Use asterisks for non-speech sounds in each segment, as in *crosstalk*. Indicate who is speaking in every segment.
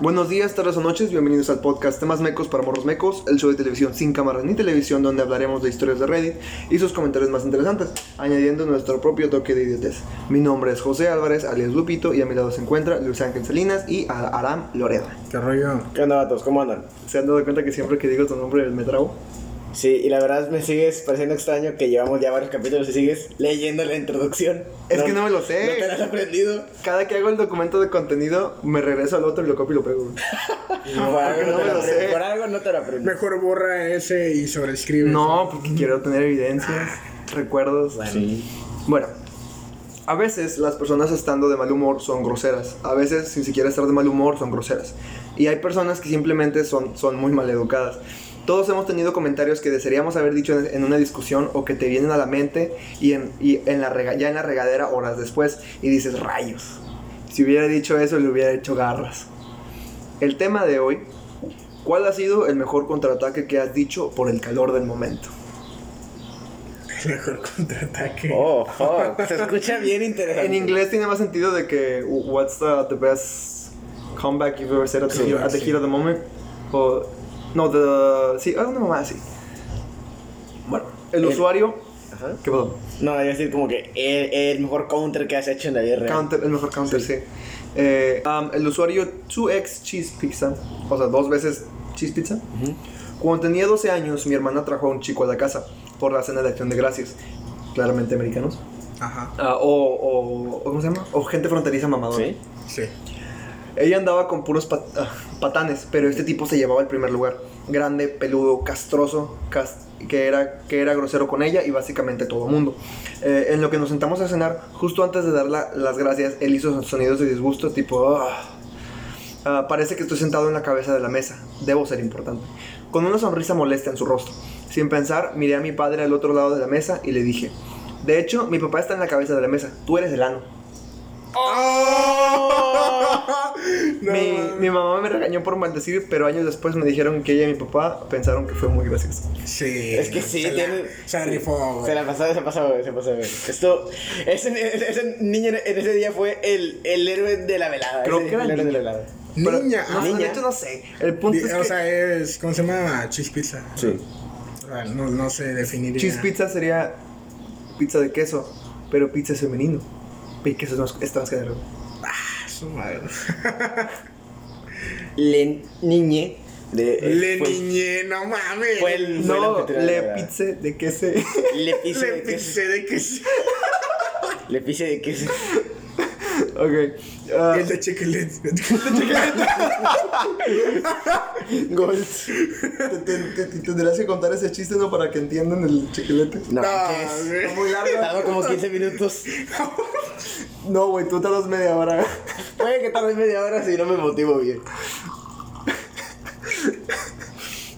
Speaker 1: Buenos días, tardes o noches, bienvenidos al podcast Temas Mecos para Morros Mecos, el show de televisión sin cámara ni televisión donde hablaremos de historias de Reddit y sus comentarios más interesantes, añadiendo nuestro propio toque de idiotez. Mi nombre es José Álvarez, alias Lupito, y a mi lado se encuentra Luis Ángel Salinas y Aram Loredo.
Speaker 2: ¿Qué rollo?
Speaker 3: ¿Qué onda, vatos? ¿Cómo andan?
Speaker 1: ¿Se han dado cuenta que siempre que digo tu nombre me trago?
Speaker 3: Sí, y la verdad me sigues pareciendo extraño que llevamos ya varios capítulos y sigues leyendo la introducción.
Speaker 1: Es que no me lo sé.
Speaker 3: No te la has aprendido.
Speaker 1: Cada que hago el documento de contenido, me regreso al otro y lo copio y lo pego. *laughs*
Speaker 3: Por algo
Speaker 1: no
Speaker 3: no te
Speaker 1: me lo
Speaker 3: aprendes.
Speaker 1: sé.
Speaker 3: Por algo no te la aprendes.
Speaker 2: Mejor borra ese y sobreescribe.
Speaker 1: No, porque quiero tener evidencias, recuerdos.
Speaker 3: Sí.
Speaker 1: Bueno, a veces las personas estando de mal humor son groseras. A veces, sin siquiera estar de mal humor, son groseras. Y hay personas que simplemente son, son muy mal educadas. Todos hemos tenido comentarios que desearíamos haber dicho en, en una discusión o que te vienen a la mente y, en, y en la rega- ya en la regadera horas después y dices rayos. Si hubiera dicho eso, le hubiera hecho garras. El tema de hoy, ¿cuál ha sido el mejor contraataque que has dicho por el calor del momento?
Speaker 2: Mejor contraataque.
Speaker 3: Oh, fuck. Se escucha bien *laughs* interesante.
Speaker 1: En inglés tiene más sentido de que what's the, the best comeback you've ever said at the,
Speaker 2: Sí,
Speaker 1: at the
Speaker 2: sí.
Speaker 1: heat of the moment o no the sí alguna mamá así bueno el,
Speaker 3: El-
Speaker 1: usuario
Speaker 3: Ajá.
Speaker 1: qué pasó
Speaker 3: No, iba a decir como que el, el mejor counter que has hecho en la vida real.
Speaker 1: counter el mejor counter sí, Eh, um, el usuario 2x cheese pizza o sea dos veces cheese pizza cuando tenía 12 años mi hermana trajo a un chico a la casa por la cena de acción de gracias claramente americanos
Speaker 2: Ajá.
Speaker 1: Ah, o, o, o ¿cómo se llama? o gente fronteriza mamadora
Speaker 3: ¿Sí?
Speaker 2: Sí.
Speaker 1: Ella andaba con puros ah, patanes, pero este tipo se llevaba el primer lugar. Grande, peludo, castroso, cas- que, era, que era grosero con ella y básicamente todo el mundo. Eh, en lo que nos sentamos a cenar, justo antes de dar la- las gracias, él hizo sonidos de disgusto tipo... "Ah". Ah, parece que estoy sentado en la cabeza de la mesa. Debo ser importante. Con una sonrisa molesta en su rostro. Sin pensar, miré a mi padre al otro lado de la mesa y le dije... De hecho, mi papá está en la cabeza de la mesa. Tú eres el ano. *laughs*
Speaker 2: No,
Speaker 1: mi, mi mamá me regañó por maldecir, pero años después me dijeron que ella y mi papá pensaron que fue muy gracioso.
Speaker 2: Sí.
Speaker 3: Es que sí,
Speaker 2: se la-
Speaker 3: tiene.
Speaker 2: Se la
Speaker 3: sí.
Speaker 2: rifó, güey.
Speaker 3: Se la pasó, se pasó, güey, se pasó, güey. Esto. Ese, ese niño en ese día fue el, el héroe de la velada.
Speaker 1: Creo
Speaker 3: ese
Speaker 1: que era
Speaker 3: el héroe de
Speaker 1: niña.
Speaker 3: la velada.
Speaker 1: Pero-
Speaker 2: Niña.
Speaker 1: No,
Speaker 2: ah,
Speaker 3: niña.
Speaker 1: hecho no sé. El punto
Speaker 2: Di-
Speaker 1: es
Speaker 2: o
Speaker 1: que
Speaker 2: sea, es. ¿Cómo se llama? Cheese pizza.
Speaker 3: Sí.
Speaker 2: O sea, No, no se definiría.
Speaker 1: cheese pizza sería pizza de queso, pero pizza es femenino. Y queso no es, es transgénero.
Speaker 2: Ah, su madre. *laughs*
Speaker 3: Le niñe. De, eh,
Speaker 2: Le
Speaker 3: fue-
Speaker 2: niñé, no mames.
Speaker 3: Fue el. fue
Speaker 1: No, le pizza de queso.
Speaker 3: Le pise
Speaker 2: Le
Speaker 3: de queso. Le pise de queso. *laughs*
Speaker 1: ok. ah,
Speaker 2: El de chiquilete.
Speaker 3: Gold.
Speaker 1: te, te- te- te tendrás que contar ese chiste, ¿no? Para que entiendan el chiquilete.
Speaker 3: No,
Speaker 2: No,
Speaker 3: ¿qué es?
Speaker 1: muy largo.
Speaker 3: Tardó como 15 minutos. *laughs*
Speaker 1: No, güey, tú tardas media hora.
Speaker 3: Puede que tarde media hora si no me motivo bien.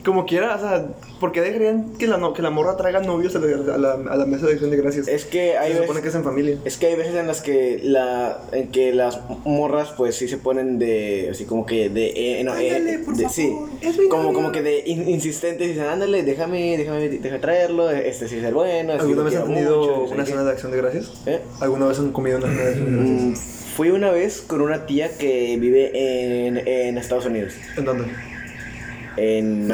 Speaker 1: Como quiera, o sea, ¿por qué dejarían que la, no- que la morra traiga novios a la, a la, a la mesa de acción de gracias?
Speaker 3: Es que hay
Speaker 1: Se supone
Speaker 3: veces,
Speaker 1: que es en familia.
Speaker 3: es que hay veces en las que la en que las morras pues sí se ponen de así como que de eh, no, eh,
Speaker 1: por
Speaker 3: de-
Speaker 1: favor,
Speaker 3: sí,
Speaker 1: es mi
Speaker 3: como como que de in- insistentes dicen, "Ándale, déjame déjame déjame traerlo, este sí es el bueno." este
Speaker 1: ¿Alguna vez han tenido
Speaker 3: mucho,
Speaker 1: una
Speaker 3: qué".
Speaker 1: cena de acción de gracias?
Speaker 3: ¿Eh?
Speaker 1: ¿Alguna vez han comido una cena de acción de gracias?
Speaker 3: Mm, Fui una vez con una tía que vive en, en Estados Unidos,
Speaker 1: ¿En dónde?
Speaker 3: En,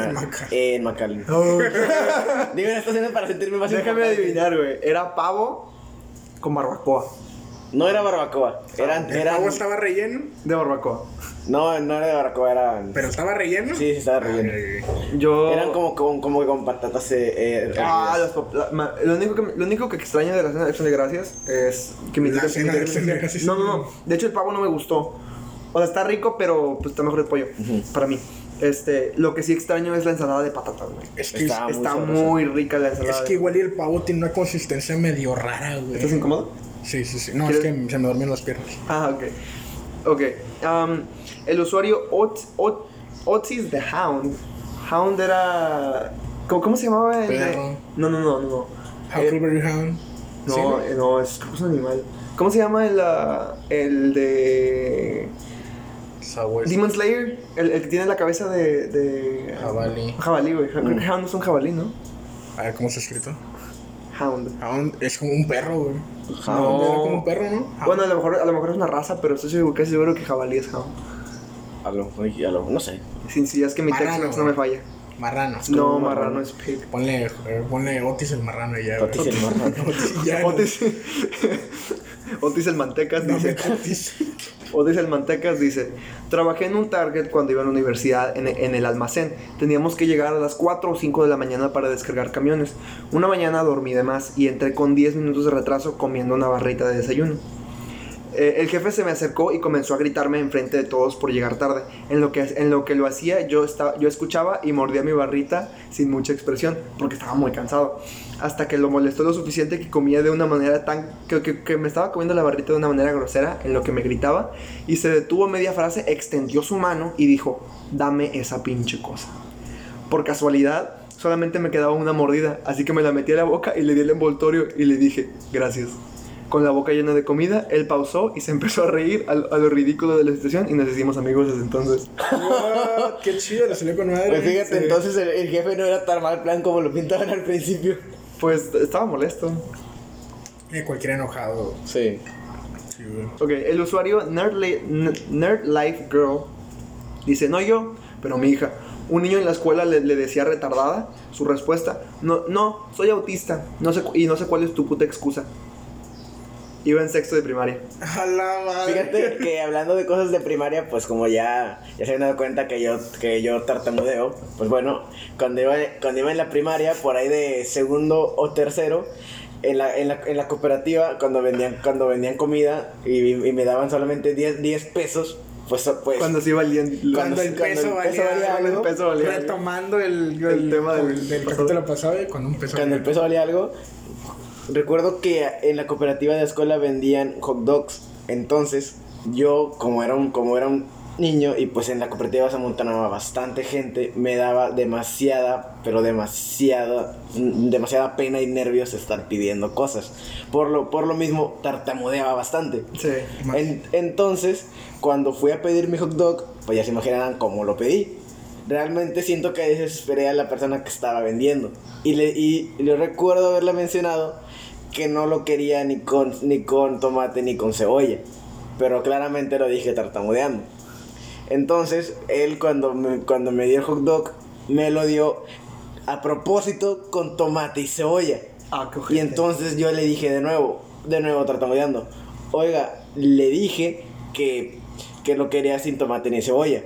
Speaker 3: en. Digo en *laughs* Estados Unidos para sentirme más
Speaker 1: Déjame
Speaker 3: importante.
Speaker 1: adivinar, güey. Era pavo con barbacoa.
Speaker 3: No era barbacoa, eran,
Speaker 2: ¿El
Speaker 3: eran
Speaker 2: pavo estaba relleno?
Speaker 1: De barbacoa.
Speaker 3: no, no era de barbacoa, eran
Speaker 2: ¿Pero estaba relleno?
Speaker 3: Sí, sí estaba relleno.
Speaker 2: Ay,
Speaker 1: Yo.
Speaker 3: Eran como, como, como con patatas eh, eh,
Speaker 1: Ah, las la- ma- lo, único que, lo único que extraño de la cena de acción de gracias es que mi
Speaker 2: La
Speaker 1: tía-
Speaker 2: cena de
Speaker 1: tía-
Speaker 2: Acción de Gracias.
Speaker 1: No, no, no. De hecho, el pavo no me gustó. O sea, está rico, pero pues está mejor el pollo. Para mí. Este, lo que sí extraño es la ensalada de patatas, güey.
Speaker 2: Es que,
Speaker 3: Está- muy
Speaker 1: Está
Speaker 3: sabrosa.
Speaker 1: muy rica la
Speaker 2: es
Speaker 1: ensalada.
Speaker 2: que igual y el pavo tiene una consistencia medio rara, güey.
Speaker 1: ¿Estás incómodo?
Speaker 2: Sí, sí, sí. No, es que
Speaker 1: ¿Quieres-
Speaker 2: se me dormían las piernas.
Speaker 1: Ah, ok. Ok. Um, el usuario Ot, Ot, Otsis the Hound. Hound era. ¿Cómo, cómo se llamaba el
Speaker 2: Perro.
Speaker 1: No, no, no, no. no. Eh,
Speaker 2: Huckleberry Hound.
Speaker 1: no,
Speaker 2: ¿Sí,
Speaker 1: eh, no, es, es un animal. ¿Cómo se llama el, ah, el de. Demon Slayer? El, el que tiene la cabeza de. de
Speaker 2: Jabalí.
Speaker 1: Jabalí, güey. Creo que Hound es un jabalí, ¿no?
Speaker 2: A ver, ¿cómo está escrito?
Speaker 1: Hound.
Speaker 2: Hound es como un perro, güey.
Speaker 1: No.
Speaker 2: Hound era como un perro, ¿no? Hound.
Speaker 1: Bueno, a lo, mejor, a lo mejor es una raza, pero estoy seguro, casi seguro que jabalí es Hound.
Speaker 3: A lo, oye, a lo, no sé.
Speaker 1: Sí, sí, es que mi
Speaker 2: Marrano,
Speaker 1: Tex-Mex no me falla.
Speaker 2: Marrano.
Speaker 1: No, marrano
Speaker 3: marrano.
Speaker 1: es pig.
Speaker 2: Ponle, eh, ponle Otis el marrano y ya.
Speaker 3: Otis el marrano. *laughs*
Speaker 2: Otis ya.
Speaker 1: Otis, *laughs* Otis el Mantecas
Speaker 2: No
Speaker 1: dice,
Speaker 2: Otis.
Speaker 1: Otis el Mantecas dice, trabajé en un Target cuando iba a la universidad en, en el almacén. Teníamos que llegar a las 4 o 5 de la mañana para descargar camiones. Una mañana dormí de más y entré con 10 minutos de retraso comiendo una barrita de desayuno. Eh, el jefe se me acercó y comenzó a gritarme enfrente de todos por llegar tarde. En lo que, en lo, que lo hacía, yo, estaba, yo escuchaba y mordía mi barrita sin mucha expresión, porque estaba muy cansado. Hasta que lo molestó lo suficiente que comía de una manera tan... Que, que- que me estaba comiendo la barrita de una manera grosera, en lo que me gritaba, y se detuvo media frase, extendió su mano y dijo, dame esa pinche cosa. Por casualidad, solamente me quedaba una mordida, así que me la metí a la boca y le di el envoltorio y le dije, gracias. Con la boca llena de comida, él pausó y se empezó a reír a, lo- a lo ridículo de la situación y nos hicimos amigos desde entonces.
Speaker 2: What? Qué chido, le salió con madre.
Speaker 3: Pues fíjate,
Speaker 2: Sí.
Speaker 3: entonces el, el jefe no era tan mal plan como lo pintaban al principio.
Speaker 1: Pues estaba molesto.
Speaker 2: Eh, cualquier enojado.
Speaker 3: Sí.
Speaker 2: Sí.
Speaker 1: Ok, el usuario Nerd Life Girl dice, no yo, pero mi hija. Un niño en la escuela le, le decía retardada su respuesta, no, no, soy autista, no sé, y no sé cuál es tu puta excusa. Iba en sexto de primaria.
Speaker 2: A la madre.
Speaker 3: Fíjate que hablando de cosas de primaria, pues como ya, ya se han dado cuenta que yo, que yo tartamudeo, pues bueno, cuando iba, cuando iba en la primaria, por ahí de segundo o tercero, en la, en la, en la cooperativa, cuando vendían, cuando vendían comida y, y me daban solamente 10, 10 pesos, pues, pues
Speaker 1: Cuando sí valían...
Speaker 2: Cuando el
Speaker 3: cuando
Speaker 2: peso
Speaker 3: el
Speaker 2: valía,
Speaker 3: peso valía
Speaker 2: algo,
Speaker 1: el peso valía
Speaker 2: retomando el,
Speaker 1: El tema del
Speaker 2: del
Speaker 1: pasado.
Speaker 2: capítulo pasado, y cuando un peso
Speaker 3: cuando el
Speaker 2: valía
Speaker 3: peso valía algo, recuerdo que en la cooperativa de la escuela vendían hot dogs. Entonces, yo, como era un, como era un niño y pues en la cooperativa se amontonaba bastante gente, me daba demasiada, pero demasiada, demasiada pena y nervios estar pidiendo cosas. Por lo, por lo mismo, tartamudeaba bastante.
Speaker 1: Sí.
Speaker 3: En- entonces, cuando fui a pedir mi hot dog, pues ya se imaginarán cómo lo pedí. Realmente siento que desesperé a la persona que estaba vendiendo. Y le, y le recuerdo haberle mencionado que no lo quería ni con, ni con tomate ni con cebolla. Pero claramente lo dije tartamudeando. Entonces, él cuando me, cuando me dio el hot dog, me lo dio a propósito con tomate y cebolla.
Speaker 1: Ah,
Speaker 3: Y entonces yo le dije de nuevo, de nuevo tartamudeando, oiga, le dije que, que lo quería sin tomate ni cebolla.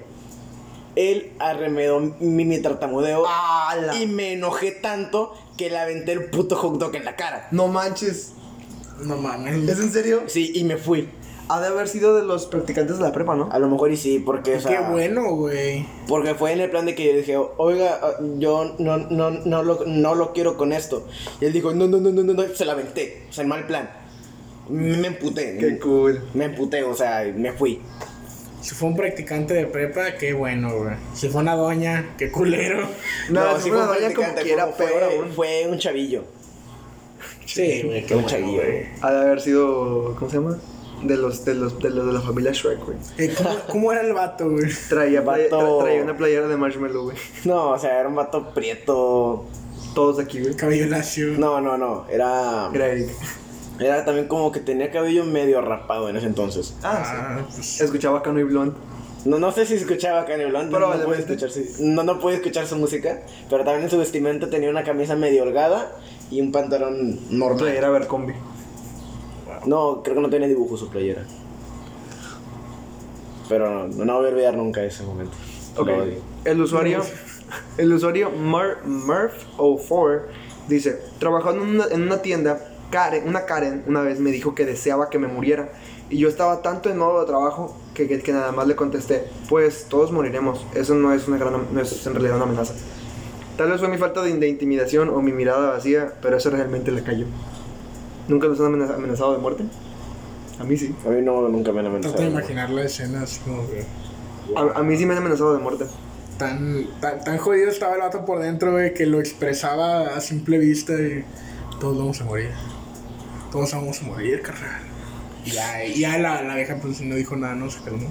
Speaker 3: Él arremedó mi, mi tartamudeo
Speaker 1: ¡Hala!
Speaker 3: y me enojé tanto que le aventé el puto hot dog en la cara.
Speaker 1: No manches.
Speaker 2: No mames.
Speaker 1: ¿Es en serio?
Speaker 3: Sí, y me fui.
Speaker 1: Ha de haber sido de los practicantes de la prepa, ¿no?
Speaker 3: A lo mejor y sí, porque, o sea,
Speaker 2: Qué bueno, güey.
Speaker 3: porque fue en el plan de que yo dije, oiga, ah, yo no, no, no, lo, no lo quiero con esto. Y él dijo, no, no, no, no, no, no, se la aventé. O sea, el mal plan. Me emputé.
Speaker 1: Qué cool.
Speaker 3: Me emputé, o sea, me fui.
Speaker 2: Si fue un practicante de prepa, qué bueno, güey. Si fue una doña, qué culero.
Speaker 1: No, si fue una
Speaker 3: un
Speaker 1: doña como quiera,
Speaker 3: fue,
Speaker 1: peor aún.
Speaker 3: fue un chavillo.
Speaker 2: Sí, güey, qué
Speaker 3: Un
Speaker 2: bueno,
Speaker 3: chavillo.
Speaker 2: güey.
Speaker 1: Ha de haber sido, ¿cómo se llama? De los de los de los de la familia Shrek, güey.
Speaker 2: Eh, ¿cómo, cómo era el vato, güey?
Speaker 1: Traía,
Speaker 3: Vato.
Speaker 1: tra- traía una playera de marshmallow, güey.
Speaker 3: No, o sea, era un vato prieto.
Speaker 1: Todos aquí, güey.
Speaker 2: Cabello lacio.
Speaker 3: No, no, no. Era.
Speaker 1: Era Eric.
Speaker 3: Era también como que tenía cabello medio rapado en ese entonces.
Speaker 1: Ah,
Speaker 2: Ah, pues.
Speaker 1: sí. Escuchaba Cano y Blonde.
Speaker 3: No, no sé si escuchaba Kanye Blunt, no, no pude escuchar, sí. no, no pude escuchar su música, pero también en su vestimenta tenía una camisa medio holgada y un pantalón normal.
Speaker 1: Playera Abercrombie.
Speaker 3: No, creo que no tenía dibujo su playera. Pero no, no voy a olvidar nunca ese momento.
Speaker 1: Ok. El usuario, el usuario Mur- Murph04 dice, trabajando en una, en una tienda, Karen, una Karen una vez me dijo que deseaba que me muriera. Y yo estaba tanto en modo de trabajo que, que, que nada más le contesté, pues todos moriremos. Eso no es, una gran, no es en realidad una amenaza. Tal vez fue mi falta de, de intimidación o mi mirada vacía, pero eso realmente le cayó. ¿Nunca los han amenaza- amenazado de muerte? A mí sí.
Speaker 3: A mí no, nunca me han amenazado.
Speaker 2: Trato de imaginar la escena así como que.
Speaker 1: A, a mí sí me han amenazado de muerte.
Speaker 2: Tan, tan, tan jodido estaba el vato por dentro, güey, que lo expresaba a simple vista y todos vamos a morir. Todos vamos a morir, carnal. Y ya, la, la vieja pues no dijo nada, no se calmó.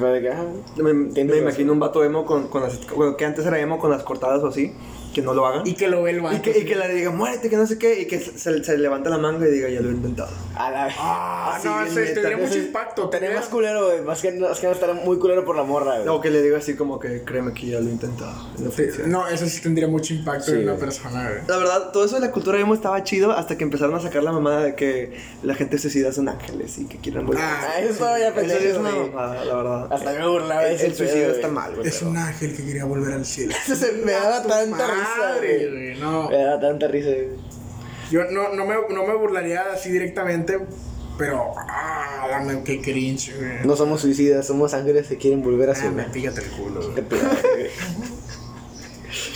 Speaker 3: Ah,
Speaker 1: Me, imagino un vato emo con, con las... bueno, que antes era emo con las cortadas o así. que no lo hagan.
Speaker 2: Y que lo ve el vato.
Speaker 1: Y que, y que la diga, muérete, que no sé qué, y que se, se levanta la manga y diga, ya lo he intentado.
Speaker 3: A la
Speaker 2: Ah,
Speaker 1: Así
Speaker 2: no,
Speaker 1: bien
Speaker 2: ese tendría mucho impacto. Tendría-
Speaker 3: más culero, güey. Más que, más que no estar muy culero por la morra, güey.
Speaker 1: O que le diga así como que, créeme que ya lo he intentado. No
Speaker 2: Sí. No, eso sí tendría mucho impacto
Speaker 3: Sí,
Speaker 2: en una persona, güey.
Speaker 1: La verdad, todo eso de la cultura emo estaba chido hasta que empezaron a sacar la mamada de que la gente suicida son ángeles y que quieren volver.
Speaker 2: Ah,
Speaker 3: Ah, eso estaba ya
Speaker 1: eso sí es una mamada, la verdad.
Speaker 3: Hasta me burlaba
Speaker 1: el, el suicidio está mal, güey.
Speaker 2: Es
Speaker 1: pero-
Speaker 2: un ángel que quería volver al cielo.
Speaker 3: Eso *laughs* se me daba tanta risa,
Speaker 2: madre,
Speaker 3: güey.
Speaker 2: güey, No,
Speaker 3: Me daba tanta risa, güey.
Speaker 2: Yo no, no, me, no me burlaría así directamente, pero. Ah, dame qué cringe, güey.
Speaker 3: No somos suicidas, somos ángeles que quieren volver a
Speaker 2: Ah,
Speaker 3: su
Speaker 2: me pígate el culo.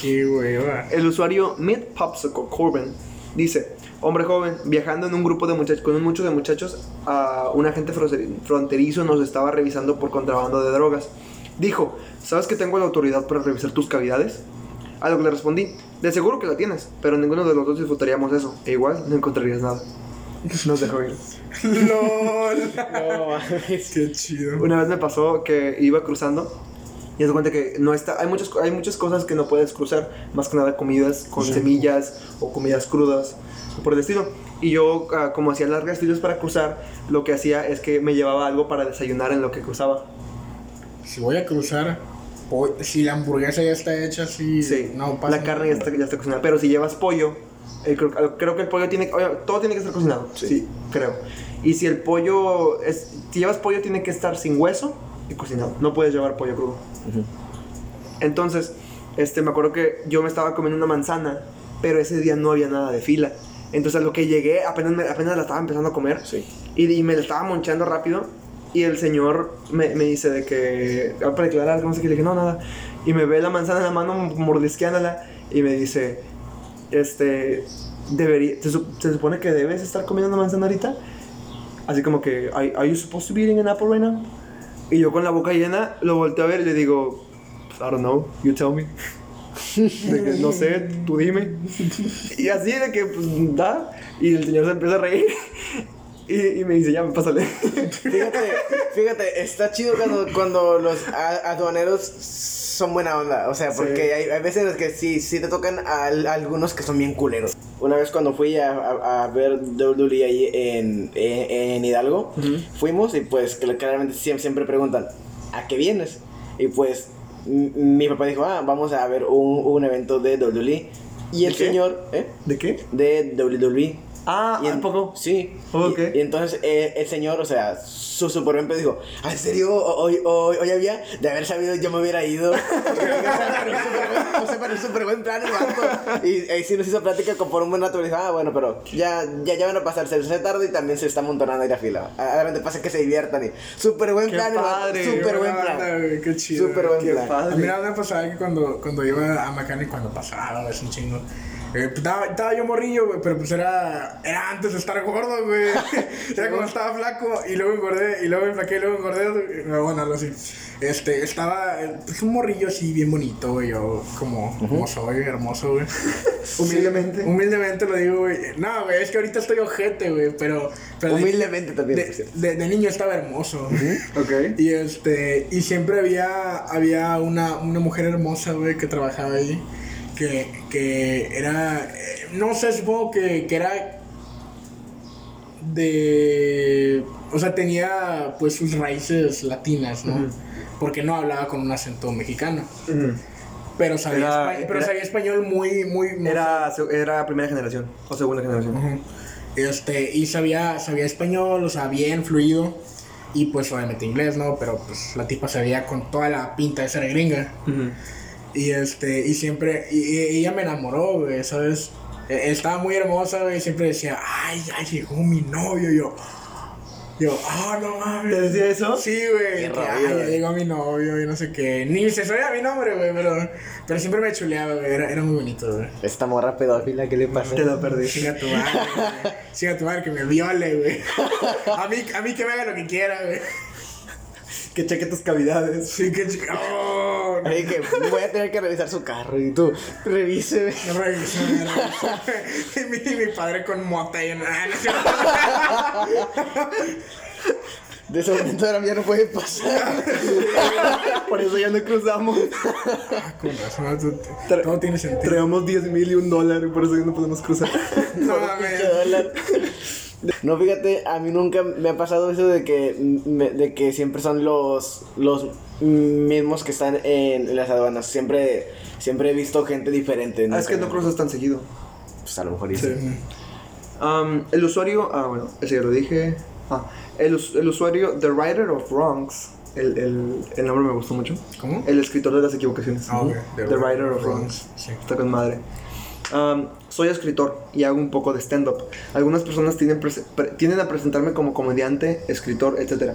Speaker 2: Qué hueva.
Speaker 1: El usuario Mid Popsicle Corbin dice: Hombre joven, viajando en un grupo de muchachos, con un mucho de muchachos, a un agente fronter- fronterizo nos estaba revisando por contrabando de drogas. Dijo: ¿Sabes que tengo la autoridad para revisar tus cavidades? A lo que le respondí: De seguro que la tienes, pero ninguno de los dos disfrutaríamos eso. E igual no encontrarías nada. Nos dejó ir. *laughs*
Speaker 2: LOL.
Speaker 3: No.
Speaker 2: Qué chido.
Speaker 1: Una vez me pasó que iba cruzando y se cuenta que no está, hay, muchas, hay muchas cosas que no puedes cruzar, más que nada comidas con semillas o comidas crudas o por el estilo. Y yo, ah, como hacía largas filas para cruzar, lo que hacía es que me llevaba algo para desayunar en lo que cruzaba.
Speaker 2: Si voy a cruzar, si la hamburguesa ya está hecha así,
Speaker 1: Sí,
Speaker 2: no pasa
Speaker 1: la carne ya está, ya está cocinada. Pero si llevas pollo, eh, creo, creo que el pollo tiene, oye, todo tiene que estar cocinado.
Speaker 3: Sí.
Speaker 1: Sí. creo. Y si el pollo, es, si llevas pollo, tiene que estar sin hueso y cocinado. No puedes llevar pollo crudo. Entonces, este, me acuerdo que yo me estaba comiendo una manzana, pero ese día no había nada de fila. Entonces, a lo que llegué, apenas, me- apenas la estaba empezando a comer
Speaker 3: Sí.
Speaker 1: y, y me la estaba monchando rápido. Y el señor me, me dice de que, ah, para declarar, no sé qué, le dije, no, nada. Y me ve la manzana en la mano mordisqueándola y me dice, este, debería, ¿se, se supone que debes estar comiendo una manzana ahorita? Así como que, ¿Are, are you supposed to be eating an apple right now? Y yo con la boca llena lo volteo a ver y le digo, I don't know, you tell me. *laughs* De que, no sé, tú dime. Y así de que, pues, da. Y el señor se empieza a reír. Y, y me dice, ya, pásale.
Speaker 3: Fíjate, fíjate, está chido cuando, cuando los aduaneros son buena onda. O sea, porque
Speaker 1: Sí.
Speaker 3: hay, hay veces en las que sí, sí te tocan a, a algunos que son bien culeros. Una vez cuando fui a, a, a ver WWE ahí en, en, en Hidalgo,
Speaker 1: Ujú.
Speaker 3: fuimos y pues claramente siempre, siempre preguntan, ¿a qué vienes? Y pues mi papá dijo, ah, vamos a ver un, un evento de WWE. Y el
Speaker 1: ¿De
Speaker 3: señor, ¿eh?
Speaker 1: ¿De qué?
Speaker 3: De WWE.
Speaker 1: Ah,
Speaker 3: Y
Speaker 1: ¿a
Speaker 3: en-
Speaker 1: poco?
Speaker 3: Sí.
Speaker 1: Ok.
Speaker 3: Y, y entonces eh, el señor, o sea, su super buen pedo dijo, "Ah, ¿en serio? Hoy, hoy, hoy había, de haber sabido yo me hubiera ido. o sea, para un súper buen plan el vato. Y ahí sí nos hizo plática con por un buen dijo, ah, bueno, pero ya, ya, ya van a pasar, se hace tarde y también se está amontonando ahí la fila. Adelante pasa que se diviertan y súper buen
Speaker 1: Qué
Speaker 3: plan, el
Speaker 1: padre,
Speaker 3: súper
Speaker 2: Qué
Speaker 3: buen plan.
Speaker 2: Qué chido.
Speaker 3: Súper buen
Speaker 1: Qué
Speaker 3: plan.
Speaker 1: padre.
Speaker 2: A mí me pasaba que cuando, cuando iba a Mecánico, cuando pasaba, es un chingo. Eh, pues, estaba, estaba yo morrillo, güey, pero pues era, era antes de estar gordo, güey. *laughs* Era como estaba flaco y luego engordé, y luego enflaqué, y luego engordé. bueno, algo así. Este, estaba, eh, pues un morrillo así bien bonito, güey, yo como, como soy, hermoso, güey. *laughs*
Speaker 1: Humildemente.
Speaker 2: Humildemente lo digo, güey. No, güey, es que ahorita estoy ojete, güey, pero... pero de-
Speaker 3: Humildemente también,
Speaker 2: De, de- de niño estaba hermoso.
Speaker 1: Ok.
Speaker 2: Y este, y siempre había, había una, una mujer hermosa, güey, que trabajaba ahí, que, que era, no sé, supongo que, que era de, o sea, tenía pues sus raíces latinas, ¿no? Porque no hablaba con un acento mexicano, pero sabía,
Speaker 1: Era-
Speaker 2: espa- pero
Speaker 1: era-
Speaker 2: sabía español muy, muy... muy
Speaker 1: Era, era primera generación o segunda generación.
Speaker 2: Este, y sabía, sabía español, o sea, bien fluido. Y pues obviamente inglés, ¿no? Pero pues la tipa sabía con toda la pinta de ser gringa. Y este, y siempre, y, y ella me enamoró, güey, ¿sabes? E- Estaba muy hermosa, güey, y siempre decía, ay, ya llegó mi novio. Yo, yo, ah, no mames.
Speaker 1: ¿Te decía eso?
Speaker 2: Sí, güey.
Speaker 3: Qué
Speaker 2: ya llegó mi novio y no sé qué. Ni se sabía mi nombre, güey, pero, pero siempre me chuleaba, güey. Era, era muy bonito, güey.
Speaker 3: Esta morra pedófila, ¿qué le pasa?
Speaker 1: Te lo perdí.
Speaker 2: Siga tu madre, güey. Siga tu madre que me viole, güey. A mí, a mí que me haga lo que quiera, güey.
Speaker 1: Que cheque tus cavidades.
Speaker 2: Sí, que chica. Oh, no.
Speaker 3: Así que voy a tener que revisar su carro y tú, revise.
Speaker 2: No revisa, no revisa. *laughs* Y mi, mi padre con mota y no cierto. *laughs*
Speaker 3: De ese momento ahora ya no puede pasar. *laughs*
Speaker 1: Por eso ya no cruzamos.
Speaker 2: Ah, con razón, todo- todo tiene sentido.
Speaker 1: Traemos 10 mil y un dólar, y por eso ya no podemos cruzar.
Speaker 2: No mames.
Speaker 3: No, fíjate, a mí nunca me ha pasado eso de que, me- de que siempre son los, los mismos que están en, las aduanas. Siempre, siempre he visto gente diferente.
Speaker 1: Ah, es que no cruzas tan seguido.
Speaker 3: Pues a lo mejor sí.
Speaker 1: Um, el usuario, ah, bueno, ese ya lo dije. Ah, el, el usuario, The Writer of Wrongs. El, el, el nombre me gustó mucho.
Speaker 2: ¿Cómo?
Speaker 1: El escritor de las equivocaciones.
Speaker 2: Ah, ok.
Speaker 1: The, Writer of Wrongs.
Speaker 2: Sí.
Speaker 1: Está con madre. Um, soy escritor y hago un poco de stand-up. Algunas personas tienden, tienden a presentarme como comediante, escritor, etc.